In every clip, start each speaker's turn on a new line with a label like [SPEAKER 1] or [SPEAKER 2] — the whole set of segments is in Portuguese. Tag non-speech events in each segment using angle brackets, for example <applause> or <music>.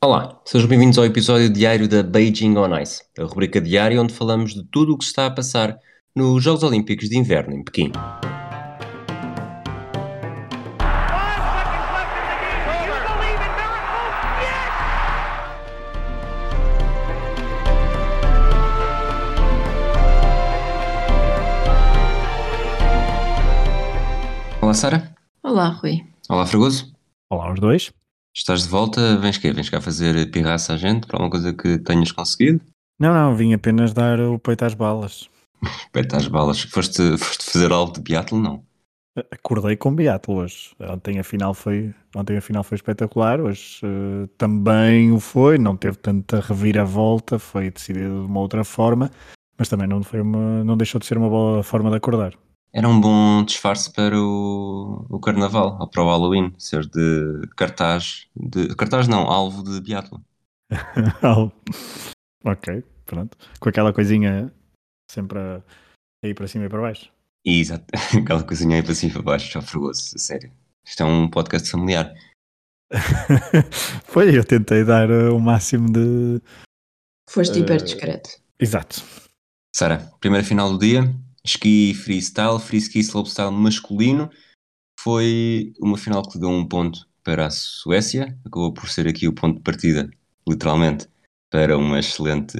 [SPEAKER 1] Olá, sejam bem-vindos ao episódio diário da Beijing on Ice, a rubrica diária onde falamos de tudo o que está a passar nos Jogos Olímpicos de Inverno em Pequim. Olá, Sara.
[SPEAKER 2] Olá, Rui.
[SPEAKER 1] Olá, Fragoso.
[SPEAKER 3] Olá, os dois.
[SPEAKER 1] Estás de volta? Vens quê? Vens cá fazer pirraça à gente para alguma coisa que tenhas conseguido?
[SPEAKER 3] Não, não, vim apenas dar o peito às balas. <laughs>
[SPEAKER 1] Peito às balas. Foste, foste fazer algo de biatlo? Não.
[SPEAKER 3] Acordei com biatlo hoje. Ontem a final foi, ontem a final foi espetacular, hoje uh, também o foi, não teve tanta reviravolta, foi decidido de uma outra forma, mas também não, foi uma, não deixou de ser uma boa forma de acordar.
[SPEAKER 1] Era um bom disfarce para o, o Carnaval, ou para o Halloween, ser de cartaz, de cartaz não, alvo de biatlo. <laughs>
[SPEAKER 3] ok, pronto. Com aquela coisinha sempre a, a ir para cima e para baixo.
[SPEAKER 1] Exato, <laughs> aquela coisinha aí para cima e para baixo, já fregoso, a sério. Isto é um podcast familiar. <laughs>
[SPEAKER 3] Foi, eu tentei dar uh, o máximo de.
[SPEAKER 2] Foste uh... hiper discreto.
[SPEAKER 3] Exato.
[SPEAKER 1] Sara, primeira final do dia, Ski freestyle, free ski slopestyle masculino. Foi uma final que deu um ponto para a Suécia, acabou por ser aqui o ponto de partida, literalmente, para uma excelente,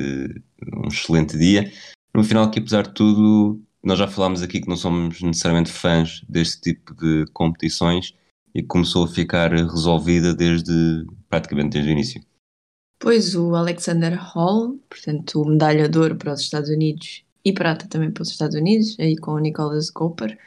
[SPEAKER 1] um excelente dia. Numa final que, apesar de tudo, nós já falámos aqui que não somos necessariamente fãs deste tipo de competições e começou a ficar resolvida desde praticamente desde o início.
[SPEAKER 2] Pois o Alexander Hall, portanto, o medalhador para os Estados Unidos e prata também para os Estados Unidos, aí com o Nicholas Cooper.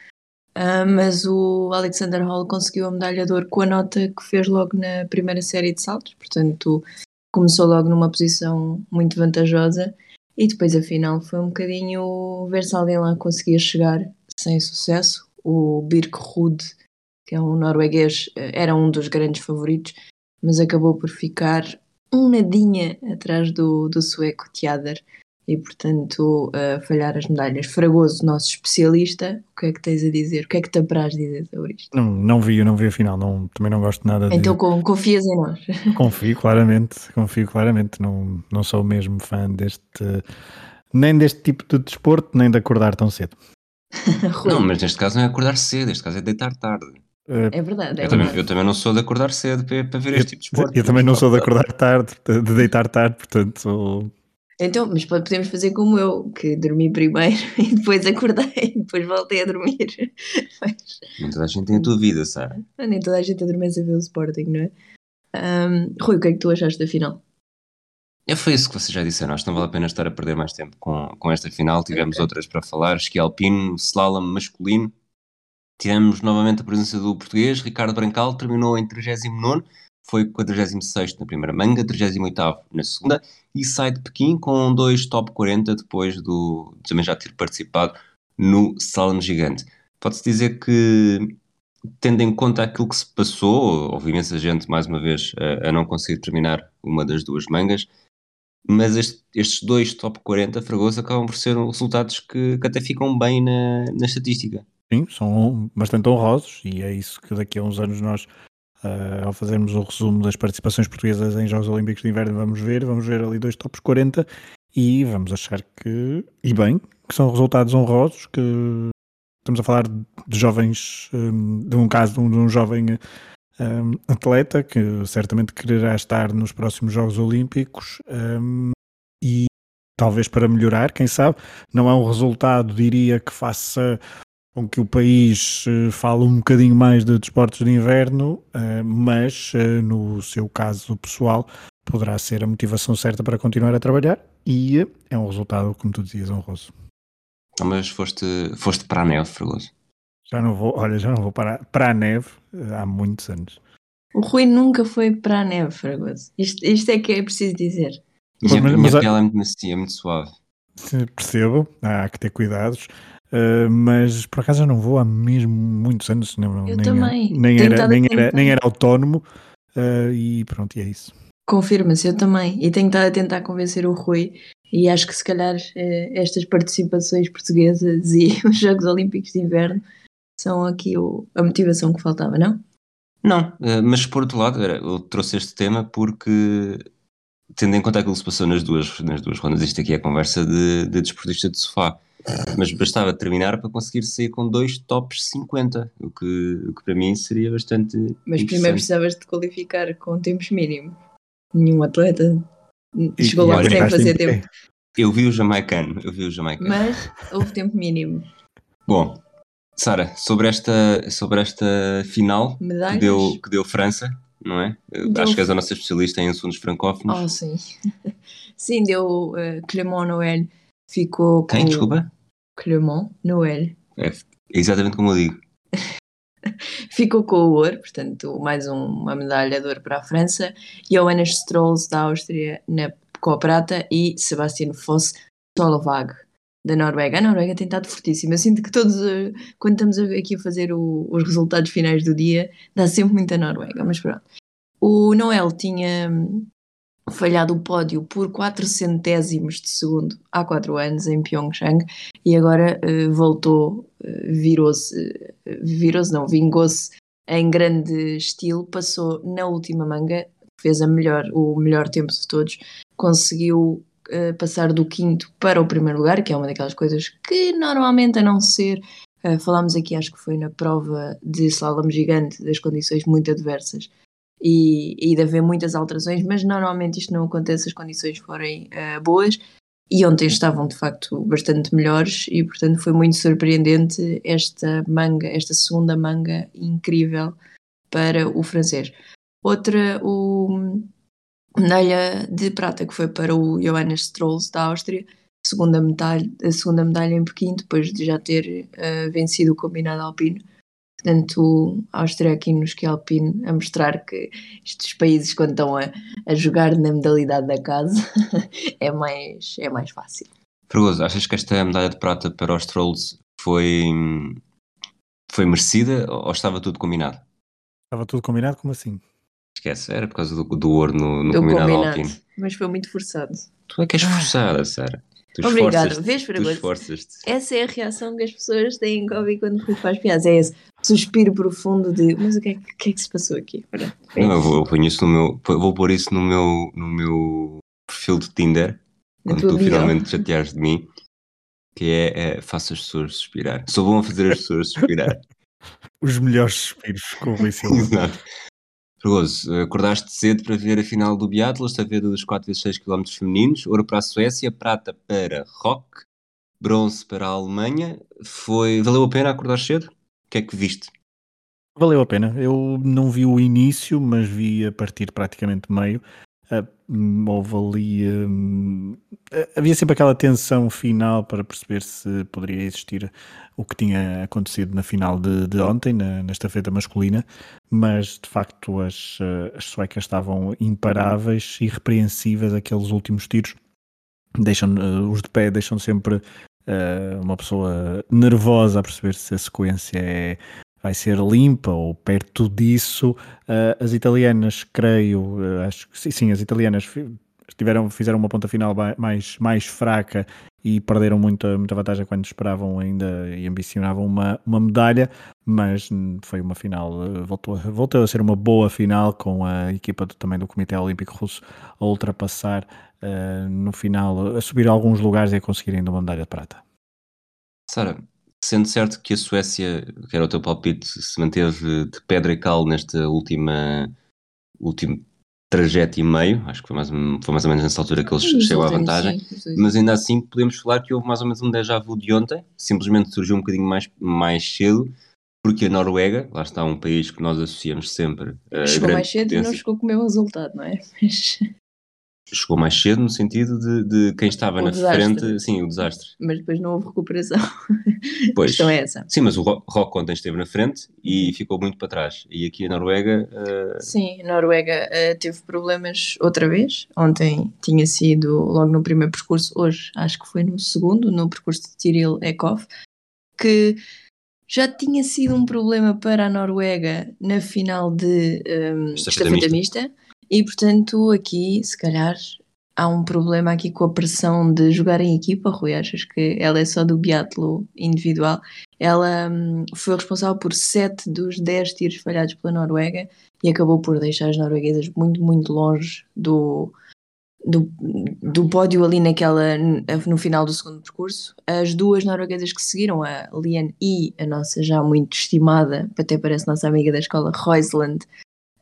[SPEAKER 2] Uh, mas o Alexander Hall conseguiu a medalha de ouro com a nota que fez logo na primeira série de saltos, portanto começou logo numa posição muito vantajosa e depois afinal foi um bocadinho ver se alguém lá conseguia chegar sem sucesso. O Birk Rude, que é um norueguês, era um dos grandes favoritos, mas acabou por ficar um nadinha atrás do, do sueco Tjader e, portanto, uh, falhar as medalhas. Fragoso, nosso especialista, o que é que tens a dizer? O que é que te apraz dizer sobre isto?
[SPEAKER 3] Não, não vi, não vi a final, não, também não gosto nada
[SPEAKER 2] de... Então confias em nós? <laughs>
[SPEAKER 3] Confio, claramente, confio claramente, não, não sou mesmo fã deste, nem deste tipo de desporto, nem de acordar tão cedo. <laughs>
[SPEAKER 1] não, mas neste caso não é acordar cedo, neste caso é deitar tarde.
[SPEAKER 2] Eh, é verdade. É
[SPEAKER 1] eu,
[SPEAKER 2] verdade.
[SPEAKER 1] Também, eu, Também, não sou de acordar cedo para, para ver
[SPEAKER 3] eu,
[SPEAKER 1] este tipo de esporte.
[SPEAKER 3] Eu também não sou de acordar tarde, de deitar tarde, portanto
[SPEAKER 2] então, mas podemos fazer como eu, que dormi primeiro <laughs> e depois acordei e depois voltei a dormir. <laughs>
[SPEAKER 1] Mas... Nem toda a gente tem a tua vida, Sara.
[SPEAKER 2] Nem toda a gente adormece a ver o Sporting, não é? Um, Rui, o que é que tu achaste da final?
[SPEAKER 1] É, foi isso que vocês já disseram. Acho que não vale a pena estar a perder mais tempo com, com esta final. Tivemos okay. outras para falar. Esqui alpino, slalom masculino. Tivemos novamente a presença do português, Ricardo Brancal, terminou em 39 foi 46 na primeira manga, 38 na segunda e sai de Pequim com dois top 40 depois do também já ter participado no Salão Gigante. Pode-se dizer que, tendo em conta aquilo que se passou, houve imensa gente, mais uma vez, a, a não conseguir terminar uma das duas mangas, mas este, estes dois top 40 Fragoso acabam por ser resultados que, que até ficam bem na, na estatística.
[SPEAKER 3] Sim, são bastante honrosos e é isso que daqui a uns anos nós Uh, ao fazermos o resumo das participações portuguesas em Jogos Olímpicos de Inverno, vamos ver, vamos ver ali dois tops 40 e vamos achar que, e bem, que são resultados honrosos, que estamos a falar de jovens, um, de um caso de um, de um jovem um, atleta que certamente quererá estar nos próximos Jogos Olímpicos um, e talvez para melhorar, quem sabe, não é um resultado, diria, que faça com que o país uh, fale um bocadinho mais de desportos de inverno, uh, mas uh, no seu caso pessoal poderá ser a motivação certa para continuar a trabalhar e é um resultado, como tu dizias, honroso.
[SPEAKER 1] mas foste, foste para a neve, Fregoso?
[SPEAKER 3] Já não vou, olha, já não vou para, para a neve há muitos anos.
[SPEAKER 2] O Rui nunca foi para a neve, Fragoso. Isto, isto é que é preciso dizer.
[SPEAKER 1] Mas, minha, mas, minha é muito macia, muito suave.
[SPEAKER 3] Percebo, há que ter cuidados. Uh, mas por acaso eu não vou há mesmo muitos anos,
[SPEAKER 2] não,
[SPEAKER 3] eu
[SPEAKER 2] nem, também.
[SPEAKER 3] Nem era, nem, era, nem era autónomo uh, e pronto, e é isso.
[SPEAKER 2] Confirma-se, eu também. E tenho estado a tentar convencer o Rui e acho que se calhar eh, estas participações portuguesas e <laughs> os Jogos Olímpicos de Inverno são aqui o, a motivação que faltava, não?
[SPEAKER 1] Não, mas por outro lado, era- eu trouxe este tema porque, tendo em conta aquilo que se passou nas duas, nas duas rondas, isto aqui é conversa de, de desportista de sofá, mas bastava terminar para conseguir sair com dois tops 50, o que, o que para mim seria bastante.
[SPEAKER 2] Mas primeiro precisavas de qualificar com tempos mínimos. Nenhum atleta
[SPEAKER 3] E-
[SPEAKER 2] chegou
[SPEAKER 3] olha,
[SPEAKER 2] sem fazer tempo.
[SPEAKER 1] Eu vi o jamaicano, eu vi o jamaicano.
[SPEAKER 2] Mas houve tempo mínimo.
[SPEAKER 1] Bom, Sara, sobre esta, sobre esta final que deu, que deu França, não é? Eu
[SPEAKER 2] Deu-
[SPEAKER 1] Acho que és a nossa especialista em assuntos francófonos.
[SPEAKER 2] Oh, sim. <laughs> Sim, deu uh, Clément Noël. Ficou com
[SPEAKER 1] Quem, desculpa?
[SPEAKER 2] Clément Noël.
[SPEAKER 1] É exatamente como eu digo. <laughs>
[SPEAKER 2] Ficou com o ouro, portanto, mais um- uma medalha de ouro para a França. Johannes Strolls da Áustria na, com a prata e Sebastian Foss Solovag da Noruega. A Noruega tem estado fortíssima. Eu sinto que todos, eh, quando estamos aqui a fazer o- os resultados finais do dia, dá sempre muita Noruega, mas pronto. O Noel tinha falhado o pódio por 4 centésimos de segundo há 4 anos em Pyeongchang e agora eh, voltou, eh, virou-se, eh, virou-se não, vingou-se em grande estilo, passou na última manga, fez a melhor, o melhor tempo de todos, conseguiu passar do quinto para o primeiro lugar, que é uma daquelas coisas que normalmente a não ser, falámos aqui acho que foi na prova de slalom gigante, das condições muito adversas, e, e de haver muitas alterações, mas normalmente isto não acontece se as condições forem eh, boas. E ontem estavam de facto bastante melhores, e portanto foi muito surpreendente esta manga, esta segunda manga incrível para o francês. Outra, o medalha de prata que foi para o Johannes Strolls da Áustria, segunda medalha, a segunda medalha em Pequim, depois de já ter eh, vencido o combinado alpino. Portanto, a Áustria aqui no esqui alpino a mostrar que estes países quando estão a, a jogar na modalidade da casa <laughs> é mais, é mais fácil.
[SPEAKER 1] Fragoso, achas que esta medalha de prata para os Trolls foi, foi merecida ou estava tudo combinado?
[SPEAKER 3] Estava tudo combinado, como assim?
[SPEAKER 1] Esquece, era por causa do, do ouro no, no
[SPEAKER 2] Do
[SPEAKER 1] combinado,
[SPEAKER 2] combinado,
[SPEAKER 1] alpino.
[SPEAKER 2] mas foi muito forçado.
[SPEAKER 1] Tu é que és forçada, Sara. Tu
[SPEAKER 2] Obrigada. Vês, Fragoso? Essa é a reação que as pessoas têm ouvir quando Rui faz piadas. É esse suspiro profundo de mas o que é, que- o que, é que se passou aqui? Pronto.
[SPEAKER 1] Não, eu vou, eu ponho isso no meu, vou pôr isso no meu, no meu perfil de Tinder,
[SPEAKER 2] Na
[SPEAKER 1] quando tu
[SPEAKER 2] bio.
[SPEAKER 1] finalmente te chateares de mim, que é, é faça as pessoas suspirar. Sou bom a fazer as pessoas suspirar. <laughs>
[SPEAKER 3] Os melhores suspiros com o Rui Silva. <laughs>
[SPEAKER 1] Exato. Fragoso, acordaste cedo para ver a final do Biathlon, esta vez dos 4x6 km femininos, ouro para a Suécia, prata para Rock, bronze para a Alemanha. Foi, valeu a pena acordar cedo? O que é que viste?
[SPEAKER 3] Valeu a pena. Eu não vi o início, mas vi a partir praticamente meio. Houve ali. hum, havia sempre aquela tensão final para perceber se poderia existir o que tinha acontecido na final de, de ontem, na, nesta feita masculina, mas de facto as, ah, as suecas estavam imparáveis, irrepreensíveis, aqueles últimos tiros. Deixam, ah, os de pé deixam sempre ah, uma pessoa nervosa a perceber se a sequência é vai ser limpa ou perto disso. Uh, as italianas, creio, uh, acho que sim, as italianas tiveram, fizeram uma ponta final mais, mais fraca e perderam muita, muita vantagem quando esperavam ainda e ambicionavam uma, uma medalha, mas foi uma final, uh, voltou, a- voltou a ser uma boa final com a equipa do- também do Comitê Olímpico Russo a ultrapassar uh, no final, a subir alguns lugares e a conseguir ainda uma medalha de prata.
[SPEAKER 1] Sara, sendo certo que a Suécia, que era o teu palpite, se manteve de pedra e cal nesta última último trajeto e meio, acho que foi mais, foi mais ou menos nessa altura que eles
[SPEAKER 2] Os
[SPEAKER 1] chegou à vantagem,
[SPEAKER 2] sim,
[SPEAKER 1] mas ainda assim podemos falar que houve mais ou menos um déjà vu de ontem, simplesmente surgiu um bocadinho mais, mais cedo, porque a Noruega, lá está um país que nós associamos sempre a
[SPEAKER 2] Chegou mais cedo e não chegou com o meu resultado, não é? <laughs> Mas,
[SPEAKER 1] chegou mais cedo no sentido de, de quem estava
[SPEAKER 2] O
[SPEAKER 1] na
[SPEAKER 2] desastre.
[SPEAKER 1] frente, sim, o desastre.
[SPEAKER 2] mas depois não houve recuperação. <laughs>
[SPEAKER 1] Pois.
[SPEAKER 2] A questão é essa.
[SPEAKER 1] Sim, mas o Ro- Rock ontem esteve na frente e ficou muito para trás. E aqui a Noruega, eh,
[SPEAKER 2] Sim, a Noruega eh, teve problemas outra vez. Ontem tinha sido logo no primeiro percurso, hoje acho que foi no segundo, no percurso de Tyrell Ekhoff, que já tinha sido um problema para a Noruega na final de um,
[SPEAKER 1] Estafeta
[SPEAKER 2] estafeta mista. E portanto, aqui, se calhar, há um problema aqui com a pressão de jogar em equipa. Rui, achas que ela é só do biatlo individual? ela hum, foi responsável por 7 dos 10 tiros falhados pela Noruega e acabou por deixar as norueguesas muito, muito longe do, do, do pódio ali naquela, no final do segundo percurso. As duas norueguesas que seguiram, a Lian e a nossa já muito estimada, até parece nossa amiga da escola, Roisland,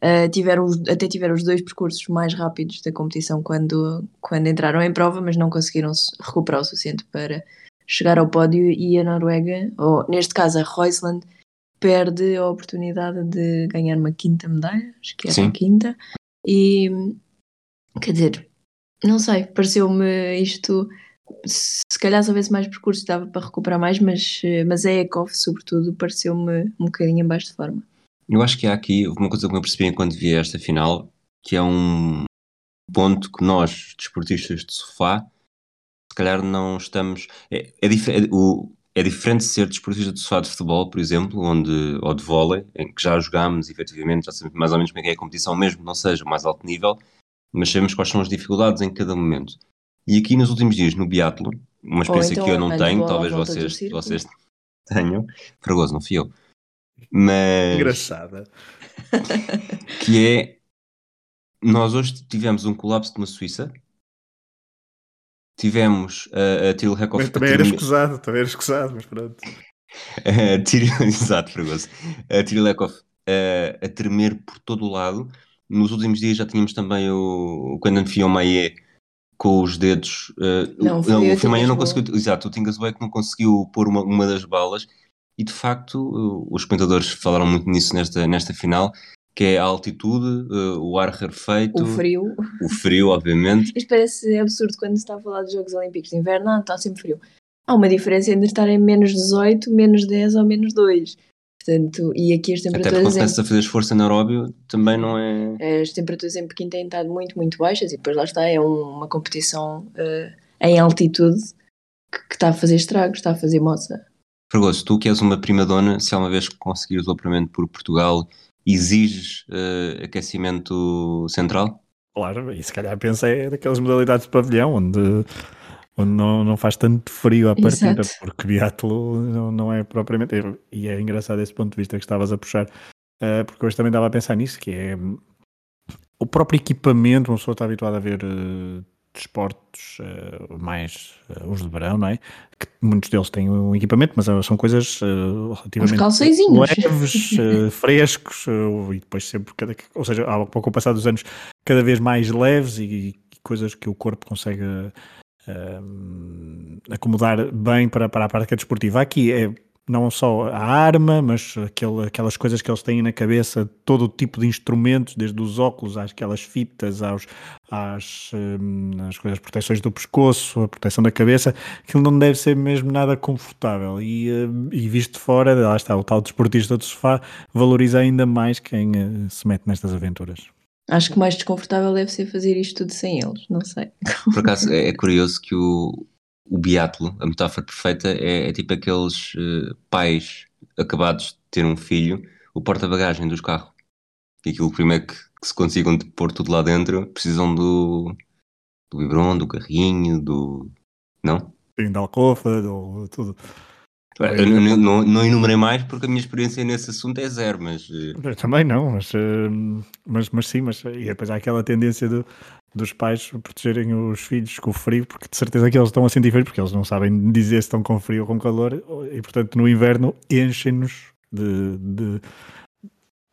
[SPEAKER 2] uh, tiveram, até tiveram os dois percursos mais rápidos da competição quando, quando entraram em prova, mas não conseguiram recuperar o suficiente para chegar ao pódio e a Noruega, ou neste caso a Roisland, perde a oportunidade de ganhar uma quinta medalha, acho que era a quinta, e quer dizer, não sei, pareceu-me isto. Se calhar se houvesse mais percursos dava para recuperar mais, mas, mas a Ekov, sobretudo, pareceu-me um bocadinho em baixo de forma.
[SPEAKER 1] Eu acho que há aqui uma coisa que eu percebi enquanto vi esta final, que é um ponto que nós, desportistas de sofá, se calhar não estamos. É, é, dif é, o, é diferente ser desportista de sofá de futebol, por exemplo, onde, ou de vôlei, em que já jogámos efetivamente, já sabemos mais ou menos como é que é a competição, mesmo não seja o mais alto nível, mas sabemos quais são as dificuldades em cada momento. E aqui nos últimos dias no biatlo, uma experiência então, que eu não tenho, talvez vocês, vocês tenham, Fragoso, não fui eu. Mas.
[SPEAKER 3] Engraçada.
[SPEAKER 1] Que é. Nós hoje tivemos um colapso de uma Suíça. Tivemos a, a Tyrell Heckhoff.
[SPEAKER 3] Mas também era escusado, também era escusado, mas pronto. <laughs> <laughs>
[SPEAKER 1] Exato, Fragoso. A Tyrell Heckhoff a, a tremer por todo o lado nos últimos dias já tínhamos também o, o Quentin Fiomaye com os dedos. Uh, não, não, o Fiomaye não conseguiu. Exato, o Tingasway não conseguiu pôr uma, uma das balas. E de facto, uh, os comentadores falaram muito nisso nesta, nesta final, que é a altitude, uh, o ar rarefeito.
[SPEAKER 2] O frio.
[SPEAKER 1] O frio, obviamente.
[SPEAKER 2] Isto parece absurdo quando se está a falar dos Jogos Olímpicos de Inverno, não, está sempre frio. Há uma diferença entre estar em menos 18, menos 10 ou menos 2. Portanto, e aqui as temperaturas.
[SPEAKER 1] Até porque em... a fazer esforço anaeróbio também não é.
[SPEAKER 2] As temperaturas em Pequim têm estado muito, muito baixas e depois lá está, é um, uma competição uh, em altitude que, que, está a fazer estragos, está a fazer moça.
[SPEAKER 1] Fragoso, tu que és uma prima dona, se alguma vez conseguires o operamento por Portugal, exiges uh, aquecimento central?
[SPEAKER 3] Claro, e se calhar pensei é daquelas modalidades de pavilhão onde onde não, não faz tanto frio à partida, Exato. porque biatlo não, não é propriamente. E é engraçado esse ponto de vista que estavas a puxar, uh, porque hoje também estava a pensar nisso, que é o próprio equipamento, uma pessoa está habituada a ver uh, desportos uh, mais uh, os de verão, não é? Que muitos deles têm um equipamento, mas são coisas uh, relativamente leves, <laughs> frescos, e depois sempre, cada, ou seja, ao pouco ao passar dos anos, cada vez mais leves e, e coisas que o corpo consegue uh, acomodar bem para, para a prática desportiva. Aqui é não só a arma, mas aquele, aquelas coisas que eles têm na cabeça, todo o tipo de instrumentos, desde os óculos, às aquelas fitas, aos, às, hum, às coisas, proteções do pescoço, a proteção da cabeça, aquilo não deve ser mesmo nada confortável. E, hum, e visto de fora, lá está, o tal desportista do sofá valoriza ainda mais quem uh, se mete nestas aventuras.
[SPEAKER 2] Acho que mais desconfortável deve ser fazer isto tudo sem eles, não sei.
[SPEAKER 1] Por acaso é, é curioso que o, o biatlo, a metáfora perfeita, é, é tipo aqueles uh, pais acabados de ter um filho, o porta-bagagem dos carros. E aquilo primeiro que, que, se consigam pôr tudo lá dentro, precisam do, do biberon, do carrinho, do. Não?
[SPEAKER 3] Sim, da alcofa, do, tudo.
[SPEAKER 1] Eu não, não, não, enumerei mais porque a minha experiência nesse assunto é zero, mas. Eh,
[SPEAKER 3] eu também não, mas, eh, mas, mas sim, mas e depois há aquela tendência do, dos pais protegerem os filhos com o frio, porque de certeza que eles estão a sentir frio, porque eles não sabem dizer se estão com frio ou com calor, e portanto no inverno enchem-nos de, de,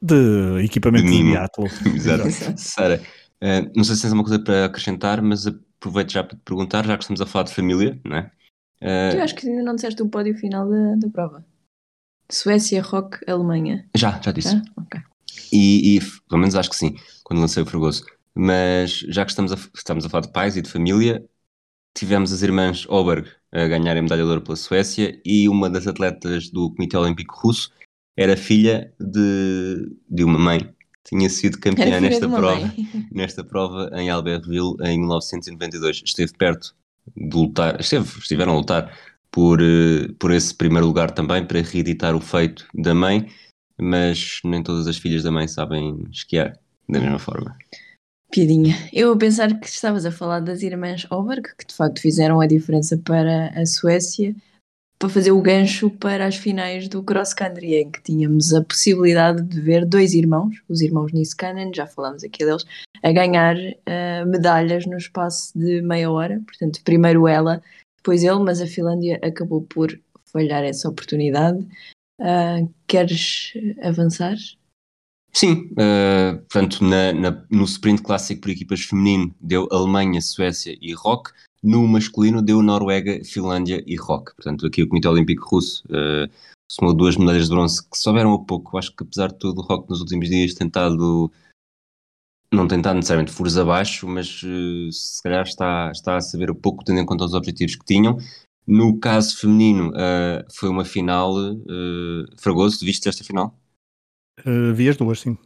[SPEAKER 3] de, equipamento de, de <laughs>
[SPEAKER 1] Exato. Sara, uh, não sei se tens alguma coisa para acrescentar, mas aproveito já para te perguntar, já que estamos a falar de família, não é?
[SPEAKER 2] Uh, tu acho que ainda não disseste o pódio final da, da prova. Suécia, Rock, Alemanha.
[SPEAKER 1] Já, já disse. Ok. E, e, pelo menos acho que sim, quando lancei o Fregoso. Mas já que estamos a, estamos a falar de pais e de família, tivemos as irmãs Oberg a ganharem medalha de ouro pela Suécia e uma das atletas do Comitê Olímpico Russo era filha de, de uma mãe. Tinha sido campeã nesta prova, <laughs> nesta prova em Albertville em 1992. Esteve perto de lutar, esteve, estiveram a lutar por, eh, por esse primeiro lugar também, para reeditar o feito da mãe, mas nem todas as filhas da mãe sabem esquiar da mesma forma.
[SPEAKER 2] Piadinha. Eu a pensar que estavas a falar das irmãs Oberg, que de facto fizeram a diferença para a Suécia, para fazer o gancho para as finais do cross country, em que tínhamos a possibilidade de ver dois irmãos, os irmãos Niskanen, já falámos aqui deles, a ganhar uh, medalhas no espaço de meia hora. Portanto, primeiro ela, depois ele, mas a Finlândia acabou por falhar essa oportunidade. Uh, queres avançar?
[SPEAKER 1] Sim, uh, portanto, na, na, no sprint clássico por equipas feminino deu Alemanha, Suécia e Rock. No masculino deu Noruega, Finlândia e Rock. Portanto, aqui o Comitê Olímpico Russo uh, somou duas medalhas de bronze que souberam um pouco. Acho que apesar de tudo, o Rock nos últimos dias tentado, não tentado necessariamente furos abaixo, mas uh, se calhar está, está a saber um pouco, tendo em conta os objetivos que tinham. No caso feminino, uh, foi uma final. Uh, Fragoso, viste esta final?
[SPEAKER 3] Uh, vi as duas, sim.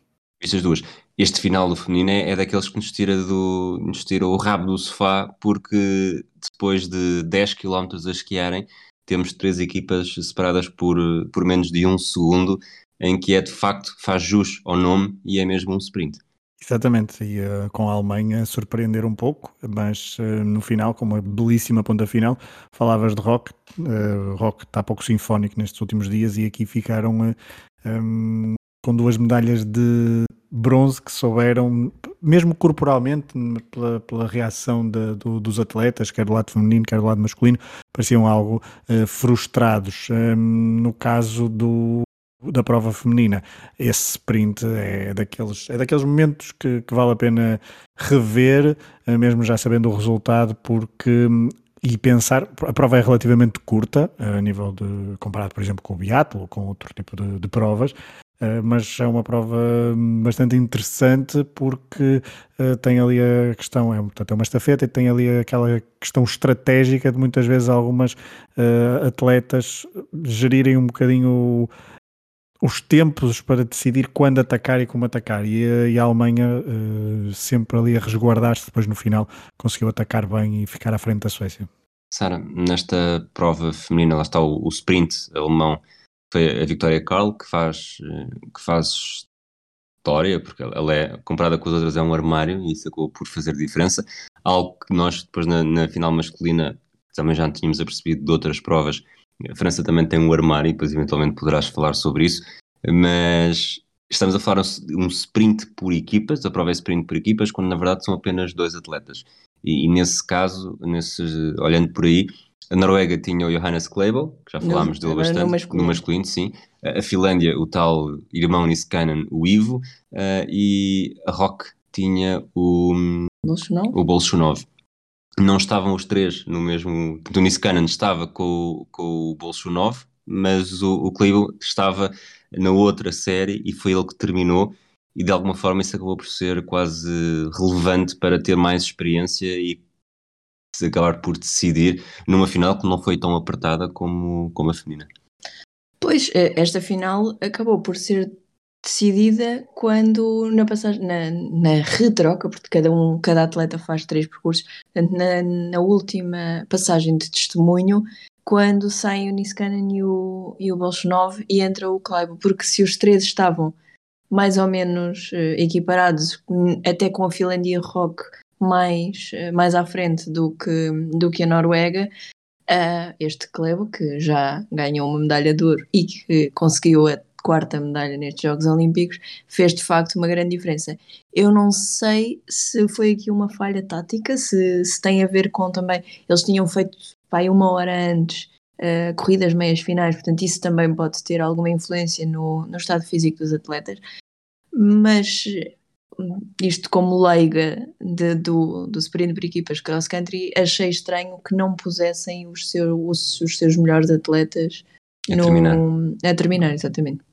[SPEAKER 1] Viste as duas este final do feminino é, é, daqueles que nos tira, do, nos tira o rabo do sofá, porque depois de 10 km a esquiarem, temos três equipas separadas por, por menos de um segundo, em que é de facto, faz jus ao nome e é mesmo um sprint.
[SPEAKER 3] Exatamente, e uh, com a Alemanha surpreender um pouco, mas uh, no final, com uma belíssima ponta final, falavas de rock, uh, rock está pouco sinfónico nestes últimos dias e aqui ficaram um, com duas medalhas de bronze que souberam, mesmo corporalmente, pela, pela reação de, do, dos atletas, quer do lado feminino, quer do lado masculino, pareciam algo uh, frustrados. Um, no caso do, da prova feminina, esse sprint é daqueles, é daqueles momentos que, que vale a pena rever, uh, mesmo já sabendo o resultado, porque e pensar, a prova é relativamente curta, a nível de, comparado, por exemplo, com o biatlo ou com outro tipo de, de provas, mas é uma prova bastante interessante porque uh, tem ali a questão, é, portanto, é uma estafeta e tem ali aquela questão estratégica de muitas vezes algumas uh, atletas gerirem um bocadinho os tempos para decidir quando atacar e como atacar. E, e a Alemanha sempre ali a resguardar-se, depois no final conseguiu atacar bem e ficar à frente da Suécia.
[SPEAKER 1] Sara, nesta prova feminina, lá está o, o sprint alemão foi a Victoria Carl que faz, que faz história, porque ela é, comparada com as outras, é um armário e isso acabou por fazer diferença. Algo que nós depois na, na final masculina também já tínhamos apercebido de outras provas. A França também tem um armário e depois eventualmente poderás falar sobre isso, mas estamos a falar um sprint por equipas, a prova é sprint por equipas, quando na verdade são apenas dois atletas. E, e nesse caso, nesse, olhando por aí, a Noruega tinha o Johannes Kleibel, que já falámos dele bastante, no masculino. no masculino. sim. A Finlândia, o tal irmão Niskanen, o Ivo, uh, e a Rock tinha o
[SPEAKER 2] Bolshunov.
[SPEAKER 1] O Bolshunov. Não estavam os três no mesmo. O Niskanen estava com, com o Bolshunov, mas o, o Kleibel estava na outra série e foi ele que terminou e de alguma forma isso acabou por ser quase relevante para ter mais experiência e acabar por decidir numa final que não foi tão apertada como, como a feminina.
[SPEAKER 2] Pois, eh, esta final acabou por ser decidida quando na passagem na, na retroca, porque cada um, cada atleta faz três percursos, portanto, na, na última passagem de testemunho, quando saem o Niskanen e o, e o Bolshunov e entra o Kleibo, porque se os três estavam mais ou menos uh, equiparados, até com a Finlândia Rock mais, eh, mais à frente do que, do que a Noruega, uh, este Clebo, que já ganhou uma medalha de ouro e que conseguiu a quarta medalha nestes Jogos Olímpicos, fez de facto uma grande diferença. Eu não sei se foi aqui uma falha tática, se, se tem a ver com também. Eles tinham feito pai, uma hora antes uh, corridas meias finais, portanto, isso também pode ter alguma influência no, no estado físico dos atletas. Mas isto como leiga de, do, do sprint por equipas cross country, achei estranho que não pusessem os, seu, os, os seus melhores atletas
[SPEAKER 1] a no, terminar.
[SPEAKER 2] A terminar, exatamente.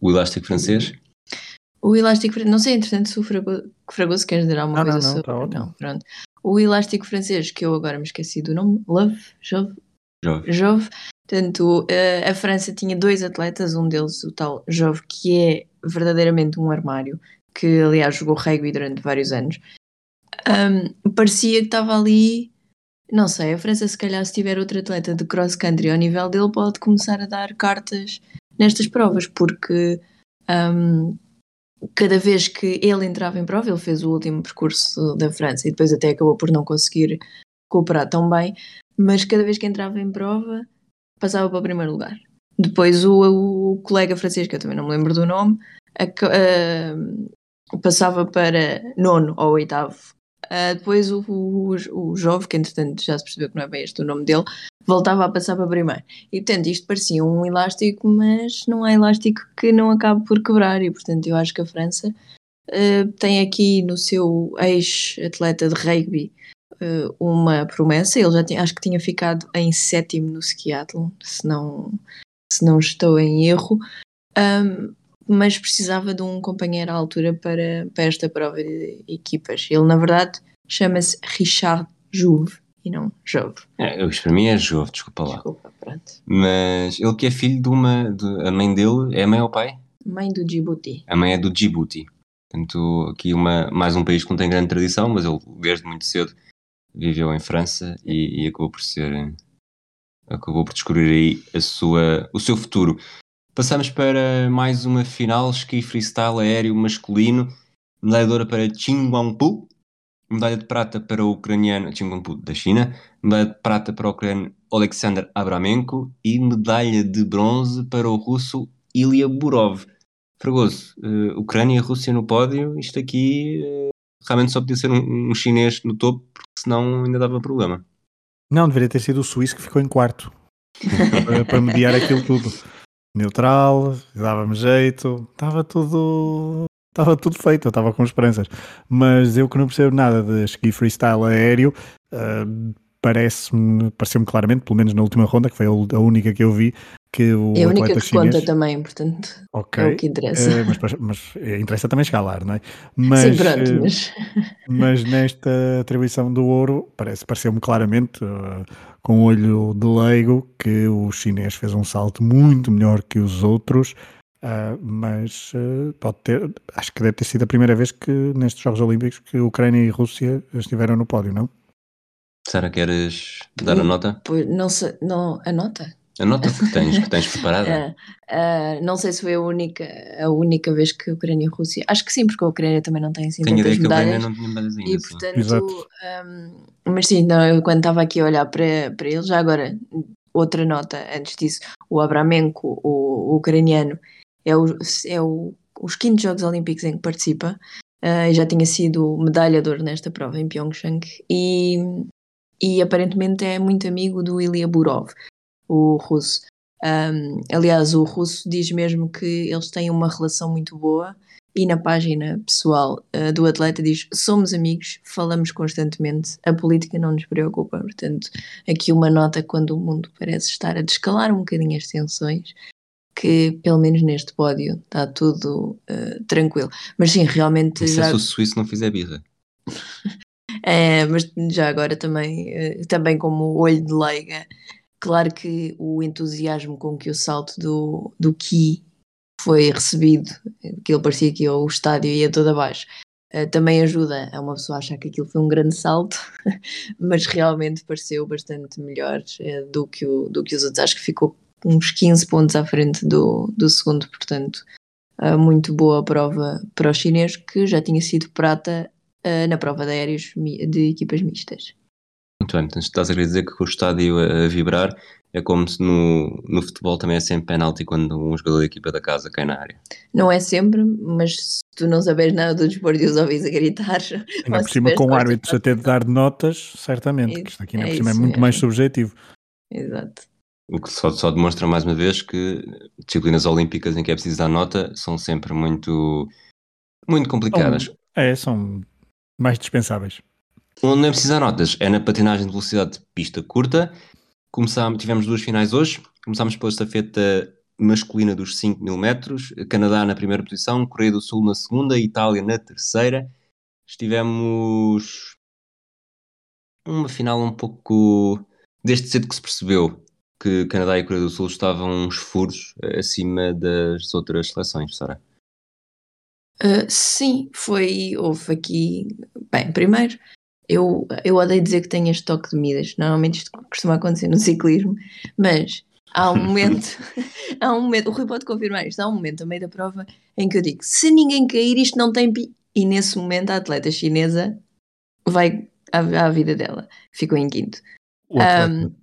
[SPEAKER 1] O elástico francês?
[SPEAKER 2] O elástico não sei, entretanto, se o Fragoso, Fragoso quer dizer alguma
[SPEAKER 3] não,
[SPEAKER 2] coisa
[SPEAKER 3] não,
[SPEAKER 2] não,
[SPEAKER 3] sobre.
[SPEAKER 2] Tá não, pronto. O elástico francês, que eu agora me esqueci do nome, Love, Jove.
[SPEAKER 1] Jove.
[SPEAKER 2] Jove. Portanto, a, a França tinha dois atletas, um deles o tal Jove, que é verdadeiramente um armário que aliás jogou rugby durante vários anos, um, parecia que estava ali. Não sei, a França, se calhar, se tiver outro atleta de cross country ao nível dele, pode começar a dar cartas nestas provas, porque um, cada vez que ele entrava em prova, ele fez o último percurso da França e depois até acabou por não conseguir cooperar tão bem, mas cada vez que entrava em prova passava para o primeiro lugar. Depois o, o colega francês, que eu também não me lembro do nome, a, passava para nono ou oitavo. Uh, depois o, o, o jovem, que entretanto já se percebeu que não é bem este o nome dele, voltava a passar para primeiro. E portanto isto parecia um elástico, mas não há elástico que não acabe por quebrar. E portanto eu acho que a França uh, tem aqui no seu ex-atleta de rugby uh, uma promessa. Ele já tinha, acho que tinha ficado em sétimo no skiathlon, se não, se não estou em erro. Um, mas precisava de um companheiro à altura para, para esta prova de equipas. Ele, na verdade, chama-se Richard Jouve e não Jove.
[SPEAKER 1] É, para mim é Jove, desculpa lá.
[SPEAKER 2] Desculpa, pronto.
[SPEAKER 1] Mas ele que é filho de uma. De, a mãe dele é a mãe ou pai?
[SPEAKER 2] Mãe do Djibouti.
[SPEAKER 1] A mãe é do Djibouti. Portanto, aqui uma, mais um país que não tem grande tradição, mas ele desde muito cedo viveu em França e, e acabou por ser. acabou por descobrir aí a sua, o seu futuro. Passamos para mais uma final, ski freestyle aéreo masculino, medalha de ouro para Qin Guangpu, medalha de prata para o ucraniano Qin Guangpu da China, medalha de prata para o ucraniano Alexander Abramenko. E medalha de bronze para o russo Ilya Burov. Fragoso, uh, Ucrânia e Rússia no pódio, isto aqui uh, realmente só podia ser um, um, chinês no topo, porque senão ainda dava problema.
[SPEAKER 3] Não, deveria ter sido o suíço que ficou em quarto. <laughs> Para, para mediar aquilo tudo neutral, dava-me jeito, estava tudo. Estava tudo feito, eu estava com esperanças. Mas eu que não percebo nada de ski freestyle aéreo, uh, parece-me, pareceu-me claramente, pelo menos na última ronda, que foi a única que eu vi, que o
[SPEAKER 2] É a única que
[SPEAKER 3] chinês...
[SPEAKER 2] conta também, portanto,
[SPEAKER 3] okay.
[SPEAKER 2] é o que interessa.
[SPEAKER 3] Uh, mas, mas, interessa também escalar, não é? Mas,
[SPEAKER 2] Sim, pronto, eh, mas...
[SPEAKER 3] mas nesta atribuição do ouro, parece, pareceu-me claramente, uh, com o olho de leigo, que o chinês fez um salto muito melhor que os outros, uh, mas pode ter, acho que deve ter sido a primeira vez que nestes Jogos Olímpicos que Ucrânia e Rússia estiveram no pódio, não?
[SPEAKER 1] Sara, queres dar a nota?
[SPEAKER 2] Não sei, não, a nota?
[SPEAKER 1] A nota que tens, que tens preparada?
[SPEAKER 2] Uh, <laughs> uh, não sei se foi a única, a única vez que a Ucrânia e a Rússia. Acho que sim, porque a Ucrânia também não tem assim Tenho tantas medalhas.
[SPEAKER 1] Que a Ucrânia não tinha medalhas ainda,
[SPEAKER 2] e portanto, um, mas sim, não, eu quando estava aqui a olhar para, para ele, já agora, outra nota antes disso, o Abramenko, o, o ucraniano, é, o, é o, os quintos Jogos Olímpicos em que participa. Uh, já tinha sido medalhador nesta prova em Pyeongchang e, e aparentemente é muito amigo do Ilya Burov, o russo. Um, aliás, o russo diz mesmo que eles têm uma relação muito boa e na página pessoal uh, do atleta diz: somos amigos, falamos constantemente, a política não nos preocupa. Portanto, aqui uma nota quando o mundo parece estar a descalar um bocadinho as tensões, que pelo menos neste pódio está tudo uh, tranquilo. Mas sim, realmente.
[SPEAKER 1] Já... se o suíço não fizer birra. <laughs>
[SPEAKER 2] é, mas já agora também, uh, também como olho de leiga Claro que o entusiasmo com que o salto do, do Ki foi recebido, que ele parecia que o estádio ia todo abaixo, uh, também ajuda a uma pessoa a achar que aquilo foi um grande salto, <laughs> mas realmente pareceu bastante melhor uh, do, que o, do que os outros. Acho que ficou uns 15 pontos à frente do, do segundo, portanto, uh, muito boa prova para os chineses, que já tinha sido prata na prova de aéreos de equipas mistas.
[SPEAKER 1] Muito bem, portanto estás a querer dizer que o estádio a vibrar é como se no, no futebol também é sempre penalti quando um jogador da equipa da casa cai na área.
[SPEAKER 2] Não é sempre, mas se tu não sabes nada do desporto e os ouvis a gritar.
[SPEAKER 3] Ainda por cima com árbitros até de dar notas, certamente, que isto aqui ainda é por cima é muito mais subjetivo.
[SPEAKER 2] Exato.
[SPEAKER 1] O que só, só demonstra mais uma vez que disciplinas olímpicas em que é preciso dar nota são sempre muito, muito complicadas.
[SPEAKER 3] é, são mais dispensáveis.
[SPEAKER 1] Onde não é preciso notas é na patinagem de velocidade de pista curta. Começámos, tivemos duas finais hoje. Começámos pela estafeta masculina dos 5 mil metros. Canadá na primeira posição, Coreia do Sul na segunda, Itália na terceira. Estivemos uma final um pouco desde cedo que se percebeu que Canadá e Coreia do Sul estavam uns furos acima das outras seleções, Sara.
[SPEAKER 2] Uh, sim, foi. Houve aqui. Bem, primeiro, eu, eu odeio dizer que tenho este toque de Midas. Normalmente isto costuma acontecer no ciclismo, mas há um <laughs> momento, há um momento, o Rui pode confirmar isto, há um momento a meio da prova em que eu digo: se ninguém cair, isto não tem pi. E nesse momento a atleta chinesa vai à, à vida dela, ficou em quinto.
[SPEAKER 3] O atleta. Um,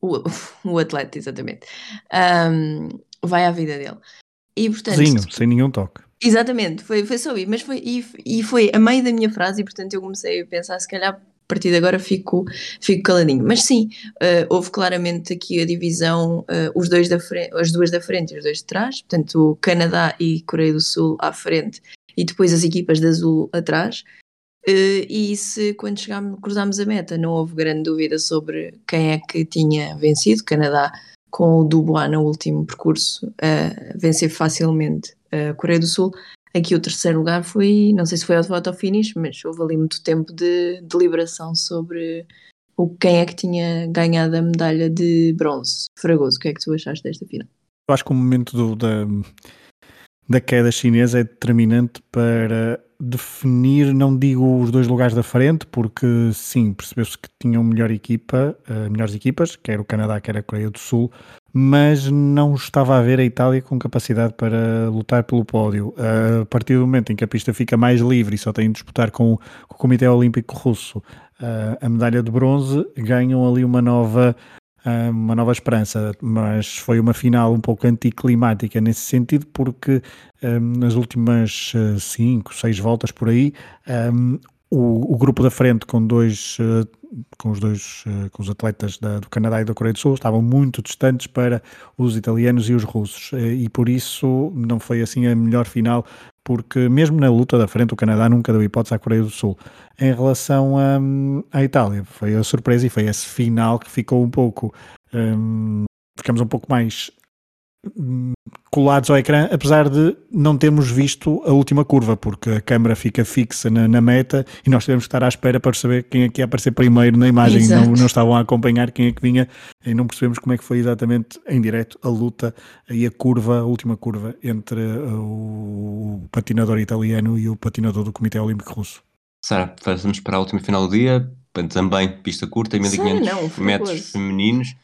[SPEAKER 2] o, <laughs> o atleta, exatamente, um, vai à vida dele. E portanto.
[SPEAKER 3] Sozinho, sem nenhum toque.
[SPEAKER 2] Exatamente, foi, foi só isso, mas foi, e, e foi a meio da minha frase, e portanto eu comecei a pensar, se calhar a partir de agora fico, fico caladinho. Mas sim, uh, houve claramente aqui a divisão, uh, os dois da frente, as duas da frente e os dois de trás, portanto Canadá e Coreia do Sul à frente e depois as equipas de azul atrás. Uh, e se quando chegámos, cruzámos a meta não houve grande dúvida sobre quem é que tinha vencido, Canadá com o Dubois no último percurso a vencer facilmente a Coreia do Sul. Aqui o terceiro lugar foi, não sei se foi ao voto ao finish, mas houve ali muito tempo de deliberação sobre o quem é que tinha ganhado a medalha de bronze. Fragoso, o que é que tu achaste desta final?
[SPEAKER 3] Eu acho que o momento do, da, da queda chinesa é determinante para definir, não digo os dois lugares da frente, porque sim, percebeu-se que tinham melhor equipa, uh, melhores equipas, quer o Canadá, quer a Coreia do Sul, mas não estava a ver a Itália com capacidade para lutar pelo pódio. Uh, a partir do momento em que a pista fica mais livre e só tem de disputar com, com o Comitê Olímpico Russo uh, a medalha de bronze, ganham ali uma nova uma nova esperança, mas foi uma final um pouco anticlimática nesse sentido, porque um, nas últimas 5, uh, 6 voltas por aí, um, o, o, grupo da frente com dois uh, com os dois uh, com os atletas da, do Canadá e da Coreia do Sul estavam muito distantes para os italianos e os russos e por isso não foi assim a melhor final porque mesmo na luta da frente o Canadá nunca deu hipótese à Coreia do Sul. Em relação a, à Itália, foi a surpresa e foi esse final que ficou um pouco. Um, ficamos um pouco mais hum, colados ao ecrã, apesar de não termos visto a última curva, porque a câmera fica fixa na, na meta e nós tivemos que estar à espera para saber quem é que ia aparecer primeiro na imagem. Não, não, estavam a acompanhar quem é que vinha e não percebemos como é que foi exatamente em direto a luta e a curva, a última curva entre uh, o patinador italiano e o patinador do Comitê Olímpico Russo.
[SPEAKER 1] Sara, passamos para a última final do dia, também pista curta, 1500 metros femininos.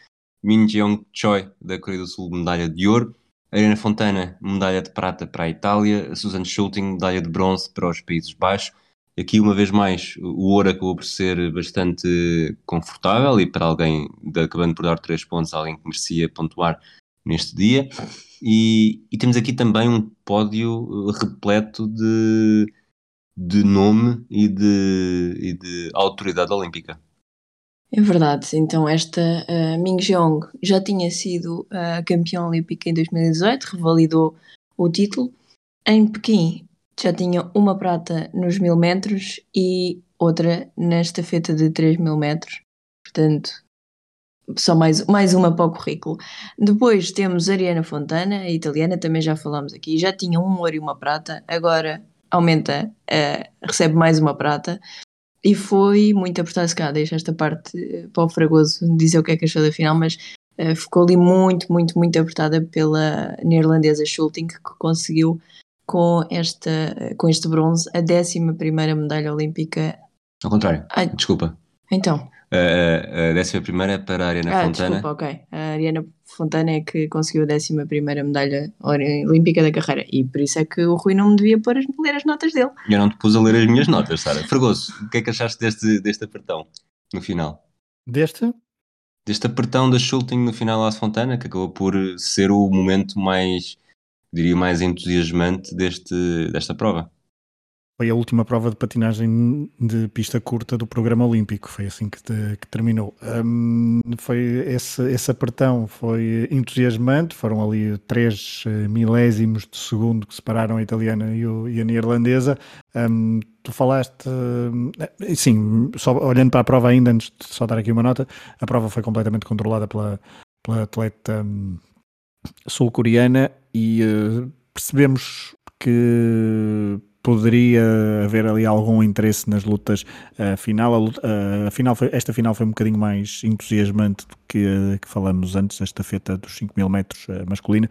[SPEAKER 1] Min Jeong Choi, da Coreia do Sul, medalha de ouro. Ariana Fontana, medalha de prata para a Itália. Susan Schulting, medalha de bronze para os Países Baixos. Aqui, uma vez mais, o ouro acabou por ser bastante confortável e para alguém, acabando por dar três pontos, alguém que merecia pontuar neste dia. E, e temos aqui também um pódio repleto de, de nome e de, e de autoridade olímpica.
[SPEAKER 2] É verdade, então esta uh, Ming Jeong já tinha sido uh, campeã olímpica em 2018, revalidou o título. Em Pequim já tinha uma prata nos mil metros e outra nesta feta de 3 mil metros, portanto só mais, mais uma para o currículo. Depois temos Ariana Fontana, a italiana, também já falámos aqui, já tinha um ouro e uma prata, agora aumenta, uh, recebe mais uma prata. E foi muito apertado, se calhar deixo esta parte eh, para o Fragoso dizer o que é que achou da final, mas uh, ficou ali muito, muito, muito apertada pela neerlandesa Schulting, que conseguiu com, esta, com este bronze a 11 medalha olímpica.
[SPEAKER 1] Ao contrário, Ai, desculpa.
[SPEAKER 2] Então.
[SPEAKER 1] A, a décima primeira para a Ariana ah, Fontana.
[SPEAKER 2] Desculpa, ok. A Ariana Fontana é que conseguiu a décima primeira medalha olímpica da carreira e por isso é que o Rui não me devia pôr a ler as notas dele.
[SPEAKER 1] Eu não te pus a ler as minhas notas, Sara. Fregoso, o que é que achaste deste, deste apertão no final?
[SPEAKER 3] Deste?
[SPEAKER 1] Deste apertão da Schulting no final à Fontana, que acabou por ser o momento mais, diria, mais entusiasmante deste, desta prova
[SPEAKER 3] foi a última prova de patinagem de pista curta do programa olímpico, foi assim que, te, que terminou. Um, foi esse, esse apertão foi entusiasmante, foram ali três eh, milésimos de segundo que separaram a italiana e, o, e a neerlandesa. Um, tu falaste, uh, sim, só olhando para a prova ainda, antes de só dar aqui uma nota, a prova foi completamente controlada pela, pela atleta um, sul-coreana e uh, percebemos que poderia haver ali algum interesse nas lutas uh, final. A, luta, uh, a, final foi, esta final foi um bocadinho mais entusiasmante do que uh, que falamos antes, esta feta dos 5 mil metros uh, masculina.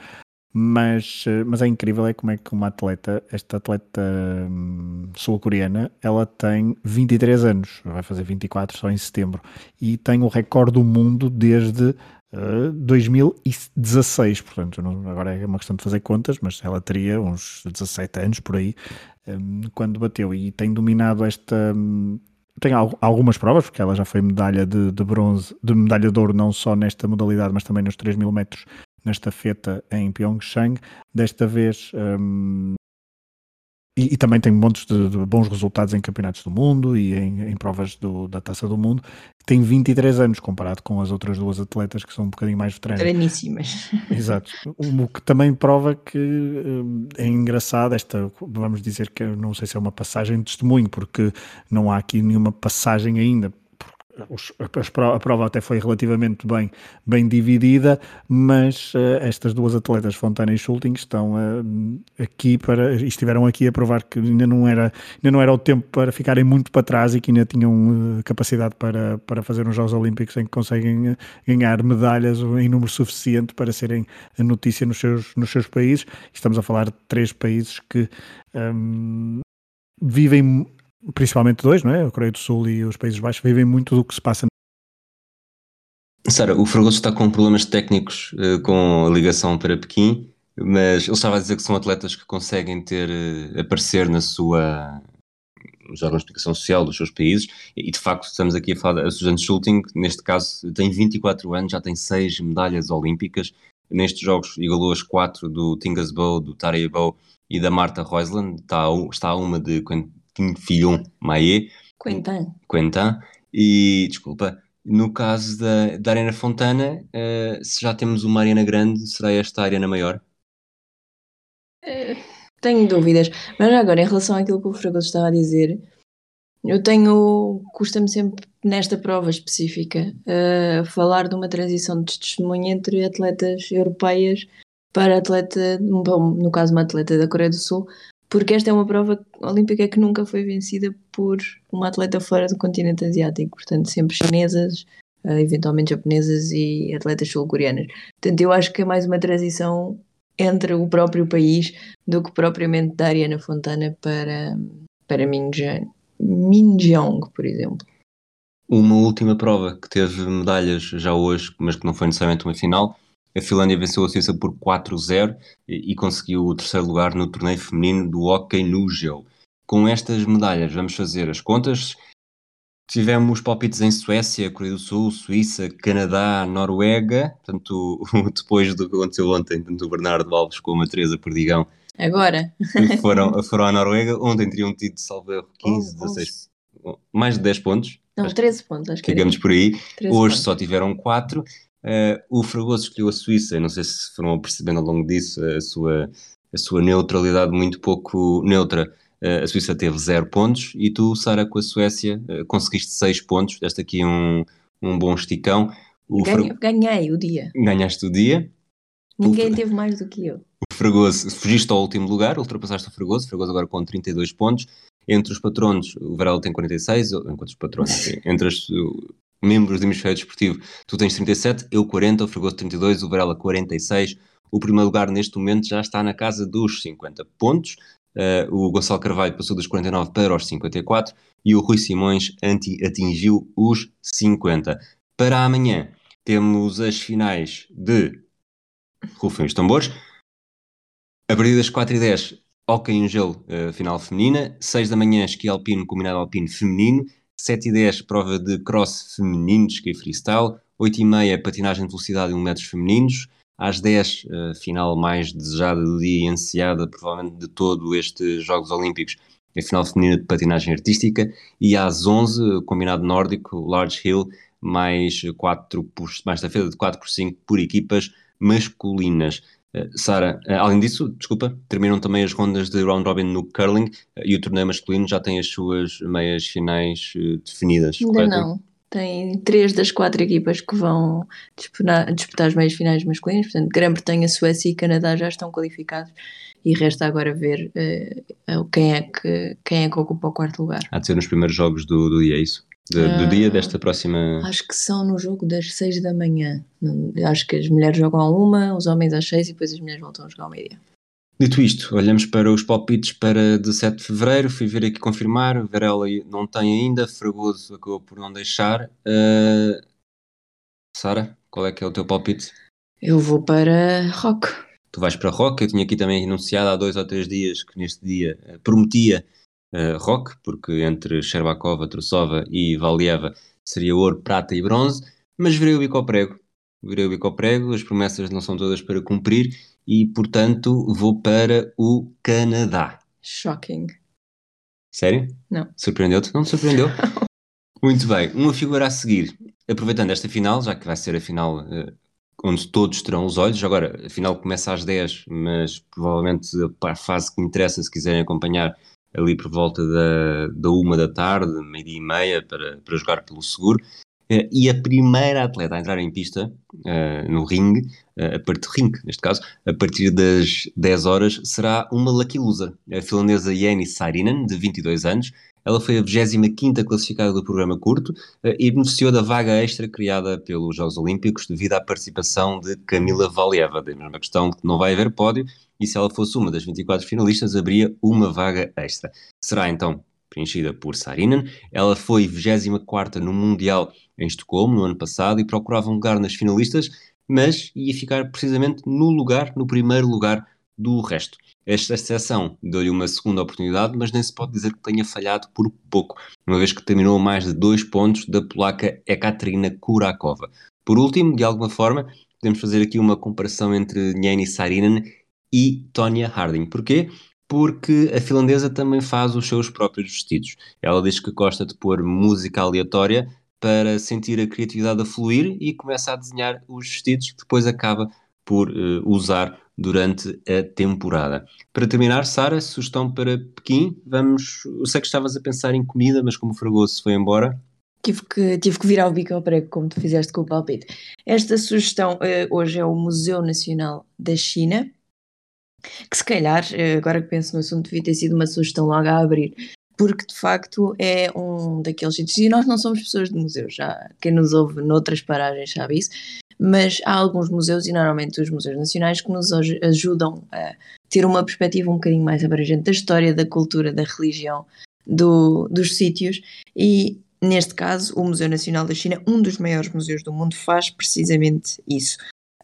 [SPEAKER 3] Mas, mas é incrível é como é que uma atleta, esta atleta um, sul-coreana, ela tem 23 anos, vai fazer 24 só em setembro, e tem o recorde do mundo desde 2016, portanto, não, agora é uma questão de fazer contas, mas ela teria uns 17 anos por aí um, quando bateu e tem dominado esta, tem algumas provas, porque ela já foi medalha de, de, bronze, de medalha de ouro, não só nesta modalidade, mas também nos 3 mil metros nesta feta em Pyeongchang. Desta vez um, e, e, também tem montes de, de, bons resultados em campeonatos do mundo e em, em provas do, da Taça do Mundo. Tem 23 anos comparado com as outras duas atletas que são um bocadinho mais veteranas.
[SPEAKER 2] Veteraníssimas. <laughs>
[SPEAKER 3] Exato. O que também prova que hum, é engraçado esta, vamos dizer que não sei se é uma passagem de testemunho, porque não há aqui nenhuma passagem ainda a prova até foi relativamente bem, bem dividida, mas uh, estas duas atletas, Fontana e Schulting, estão uh, aqui para estiveram aqui a provar que ainda não era ainda não era o tempo para ficarem muito para trás e que ainda tinham uh, capacidade para, para fazer uns Jogos Olímpicos em que conseguem ganhar medalhas em número suficiente para serem a notícia nos seus, nos seus países. Estamos a falar de três países que um, vivem principalmente dois, não é? A Coreia do Sul e os Países Baixos vivem muito do que se passa.
[SPEAKER 1] Sara, o Fragoso está com problemas técnicos uh, com a ligação para Pequim, mas ele estava a dizer que são atletas que conseguem ter uh, aparecer na sua nos órgãos de explicação social dos seus países e de facto estamos aqui a falar da Suzanne Schulting, neste caso tem 24 anos, já tem 6 medalhas olímpicas, nestes jogos igualou as 4 do Tingas Bow, do Tarei Bow e da Marta Reusland, está, está a uma de Fillon Maé.
[SPEAKER 2] Quentin.
[SPEAKER 1] Quentin. E, desculpa, no caso da, da Arena Fontana, uh, se já temos uma arena grande, será esta a arena maior?
[SPEAKER 2] Uh, tenho dúvidas. Mas agora, em relação àquilo que o Fragoso estava a dizer, eu tenho, custa-me sempre nesta prova específica, uh, falar de uma transição de testemunho entre atletas europeias para atleta, bom, no caso uma atleta da Coreia do Sul, porque esta é uma prova olímpica que nunca foi vencida por uma atleta fora do continente asiático, portanto, sempre chinesas, eh, eventualmente japonesas e atletas sul-coreanas. Portanto, eu acho que é mais uma transição entre o próprio país do que propriamente da Ariana Fontana para, para Minjeong, por exemplo.
[SPEAKER 1] Uma última prova que teve medalhas já hoje, mas que não foi necessariamente uma final, a Finlândia venceu a Suíça por 4-0 e, e conseguiu o terceiro lugar no torneio feminino do hockey no gelo. Com estas medalhas, vamos fazer as contas. Tivemos palpites em Suécia, Coreia do Sul, Suíça, Canadá, Noruega. Portanto, <laughs> depois do que aconteceu ontem, tanto o Bernardo Alves como a Teresa Perdigão
[SPEAKER 2] Agora.
[SPEAKER 1] foram, <laughs> foram à Noruega. Ontem teriam tido, salvo erro, 15, 16, mais de 10 pontos.
[SPEAKER 2] Não, 13 pontos, acho que
[SPEAKER 1] Ficamos por aí. Hoje pontos. só tiveram 4. Uh, o Fragoso escolheu a Suíça, não sei se foram percebendo ao longo disso a sua, a sua neutralidade muito pouco neutra. Uh, a Suíça teve 0 pontos e tu, Sara, com a Suécia, uh, conseguiste 6 pontos. Deste aqui um, um bom esticão.
[SPEAKER 2] O Ganhei, ganhei o dia.
[SPEAKER 1] Ganhaste o dia.
[SPEAKER 2] Ninguém o... teve mais do que eu.
[SPEAKER 1] O Fragoso, fugiste ao último lugar, ultrapassaste o Fragoso, o Fragoso agora com 32 pontos. Entre os patronos, o Varela tem 46, enquanto os patronos, <laughs> entre as, membros do Hemisfério Desportivo, tu tens 37, eu 40, o Fragoso 32, o Varela 46. O primeiro lugar neste momento já está na casa dos 50 pontos. Uh, o Gonçalo Carvalho passou dos 49 para os 54 e o Rui Simões anti atingiu os 50. Para amanhã temos as finais de Rufem os Tambores. A partir das 4h10, Hockey em Gelo, uh, final feminina. 6 da manhã, esqui alpino, combinado alpino feminino. 7 e 10 prova de cross feminino, de ski freestyle, 8 e meia patinagem de velocidade em 1 metros femininos, às 10 uh, eh, final mais desejada do dia e ansiada provavelmente de todo estes Jogos Olímpicos, a final feminina de patinagem artística, e às 11 combinado nórdico, Large Hill, mais, 4 por, mais da feira de 4 por 5 por equipas masculinas. Uh, Sara, uh, além disso, desculpa, terminam também as rondas de round robin no curling uh, e o torneio masculino já tem as suas meias finais definidas.
[SPEAKER 2] Ainda correto? não. Tem três das quatro equipas que vão disputar, disputar as meias finais masculinas, portanto, Grã-Bretanha, Suécia e Canadá já estão qualificados e resta agora ver quem, é que, quem é que ocupa o quarto lugar.
[SPEAKER 1] Há de ser nos primeiros jogos do, do dia, é isso? de, do dia ah, desta próxima.
[SPEAKER 2] Acho que são no jogo das 6 da manhã. Acho que as mulheres jogam a uma, os homens às 6 e depois as mulheres voltam a jogar ao meio-dia.
[SPEAKER 1] Dito isto, olhamos para os palpites para 17 de fevereiro. Fui ver aqui confirmar. Varela não tem ainda. Fragoso acabou por não deixar. Uh... Sara, qual é que é o teu palpite?
[SPEAKER 2] Eu vou para Rock.
[SPEAKER 1] Tu vais para Rock. Eu tinha aqui também anunciado há dois ou três dias que neste dia prometia uh, rock, porque entre Sherbakova, Trusova e Valieva seria ouro, prata e bronze, mas virei o bico ao prego. Virei o bico ao prego, as promessas não são todas para cumprir e, portanto, vou para o Canadá.
[SPEAKER 2] Shocking.
[SPEAKER 1] Sério?
[SPEAKER 2] Não.
[SPEAKER 1] Surpreendeu-te? Não me surpreendeu? <laughs> Muito bem, uma figura a seguir. Aproveitando esta final, já que vai ser a final uh, onde todos terão os olhos, agora a final começa às 10, mas provavelmente a fase que me interessa, se quiserem acompanhar, ali por volta da, da uma da tarde, meia-dia e meia, para, para jogar pelo seguro. Uh, e a primeira atleta a entrar em pista uh, no ringue, uh, a partir ring, neste caso, a partir das 10 horas, será uma loser, a finlandesa Jenny Saarinen, de 22 anos, ela foi a 25 classificada do programa curto e beneficiou da vaga extra criada pelos Jogos Olímpicos devido à participação de Camila Valieva. Da mesma questão que não vai haver pódio e se ela fosse uma das 24 finalistas, haveria uma vaga extra. Será então preenchida por Sarinen. Ela foi 24 no Mundial em Estocolmo no ano passado e procurava um lugar nas finalistas, mas ia ficar precisamente no lugar, no primeiro lugar do resto. Esta exceção deu-lhe uma segunda oportunidade, mas nem se pode dizer que tenha falhado por pouco, uma vez que terminou a mais de dois pontos da polaca Ekaterina Kurakova. Por último, de alguma forma, podemos fazer aqui uma comparação entre Nieni Saarinen e Tonya Harding. Porquê? Porque a finlandesa também faz os seus próprios vestidos. Ela diz que gosta de pôr música aleatória para sentir a criatividade a fluir e começa a desenhar os vestidos que depois acaba por uh, usar durante a temporada. Para terminar, Sara, sugestão para Pequim. Vamos. Eu sei que estavas a pensar em comida, mas como o Fragoso foi embora.
[SPEAKER 2] Tive que, tive que virar o bico ao prego, como tu fizeste com o palpite. Esta sugestão uh, hoje é o Museu Nacional da China, que se calhar, uh, agora que penso no assunto, devia ter sido uma sugestão logo a abrir, porque de facto é um daqueles sítios. E nós não somos pessoas de museus, já quem nos ouve noutras paragens sabe isso mas há alguns museus, e normalmente os museus nacionais, que nos ajudam a ter uma perspectiva um bocadinho mais abrangente da história, da cultura, da religião do, dos sítios, e neste caso o Museu Nacional da China, um dos maiores museus do mundo, faz precisamente isso.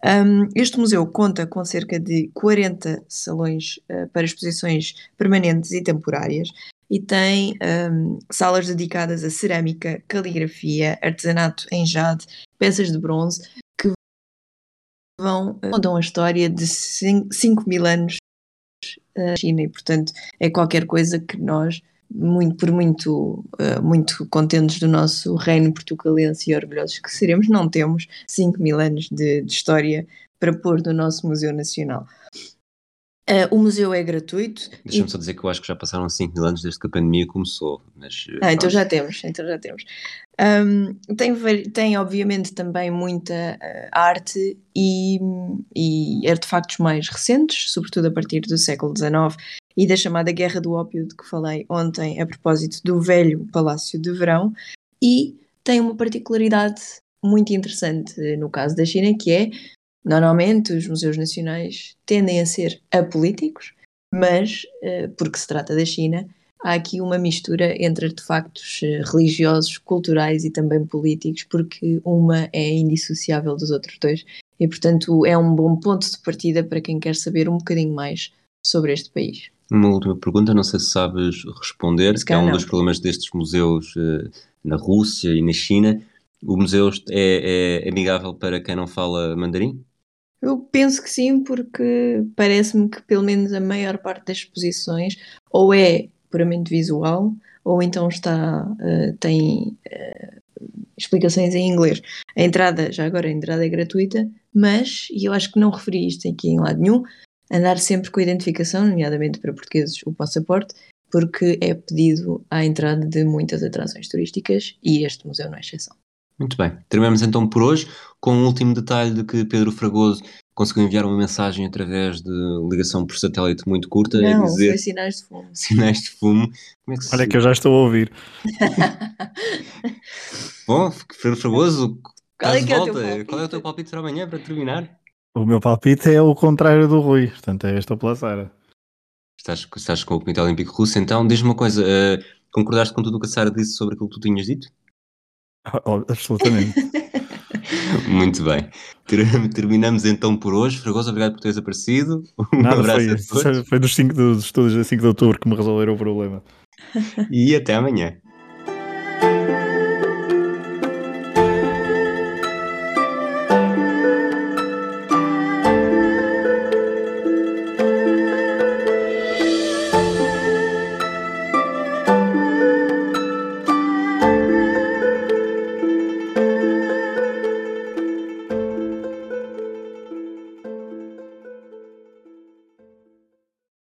[SPEAKER 2] Um, este museu conta com cerca de 40 salões uh, para exposições permanentes e temporárias e tem um, salas dedicadas a cerâmica, caligrafia, artesanato em jade, peças de bronze, vão, eh, contam a história de 5 mil anos da China e, portanto, é qualquer coisa que nós, muito, por muito, uh, muito contentes do nosso reino portugalense e orgulhosos que seremos, não temos 5 mil anos de, de história para pôr no nosso Museu Nacional. Uh, o museu é gratuito.
[SPEAKER 1] Deixa-me e... só dizer que eu acho que já passaram 5 mil anos desde que a pandemia começou. Mas,
[SPEAKER 2] ah, então já temos, então já temos. Um, tem, tem, obviamente, também muita uh, arte e, e, artefactos mais recentes, sobretudo a partir do século XIX e da chamada Guerra do Ópio de que falei ontem a propósito do velho Palácio de Verão. E tem uma particularidade muito interessante no caso da China, que é Normalmente, os museus nacionais tendem a ser apolíticos, mas, uh, porque se trata da China, há aqui uma mistura entre artefactos uh, religiosos, culturais e também políticos, porque uma é indissociável dos outros dois e, portanto, é um bom ponto de partida para quem quer saber um bocadinho mais sobre este país.
[SPEAKER 1] Uma última pergunta, não sei se sabes responder, que é um não. dos problemas destes museus uh, na Rússia e na China. O museu é, é amigável para quem não fala mandarim?
[SPEAKER 2] Eu penso que sim, porque parece-me que pelo menos a maior parte das exposições ou é puramente visual ou então está uh, tem uh, explicações em inglês. A entrada, já agora a entrada é gratuita, mas, e eu acho que não referi isto aqui em lado nenhum, andar sempre com a identificação, nomeadamente para portugueses o passaporte, porque é pedido à entrada de muitas atrações turísticas e este museu não é exceção.
[SPEAKER 1] Muito bem. Terminamos então por hoje com um último detalhe de que Pedro Fragoso conseguiu enviar uma mensagem através de ligação por satélite muito curta.
[SPEAKER 2] Não,
[SPEAKER 1] a dizer...
[SPEAKER 2] foi sinais de fumo. <laughs>
[SPEAKER 1] Sinais de fumo.
[SPEAKER 3] Como é que se... Olha que eu já estou a ouvir. <laughs>
[SPEAKER 1] Bom, Pedro Fragoso,
[SPEAKER 2] qual é, que é,
[SPEAKER 1] volta,
[SPEAKER 2] o
[SPEAKER 1] qual é o teu palpite para amanhã, para terminar?
[SPEAKER 3] O meu palpite é o contrário do Rui, portanto é esta pela Sara.
[SPEAKER 1] Estás, estás com o Comitê Olímpico Russo, então diz-me uma coisa, uh, concordaste com tudo o que a Sara disse sobre aquilo que tu tinhas dito?
[SPEAKER 3] Oh, absolutamente. <laughs>
[SPEAKER 1] Muito bem. Terminamos então por hoje. Fragoso, obrigado por teres aparecido.
[SPEAKER 3] Um Nada, foi, foi dos, 5 dos estudos a 5 de outubro que me resolveram o problema.
[SPEAKER 1] e até amanhã.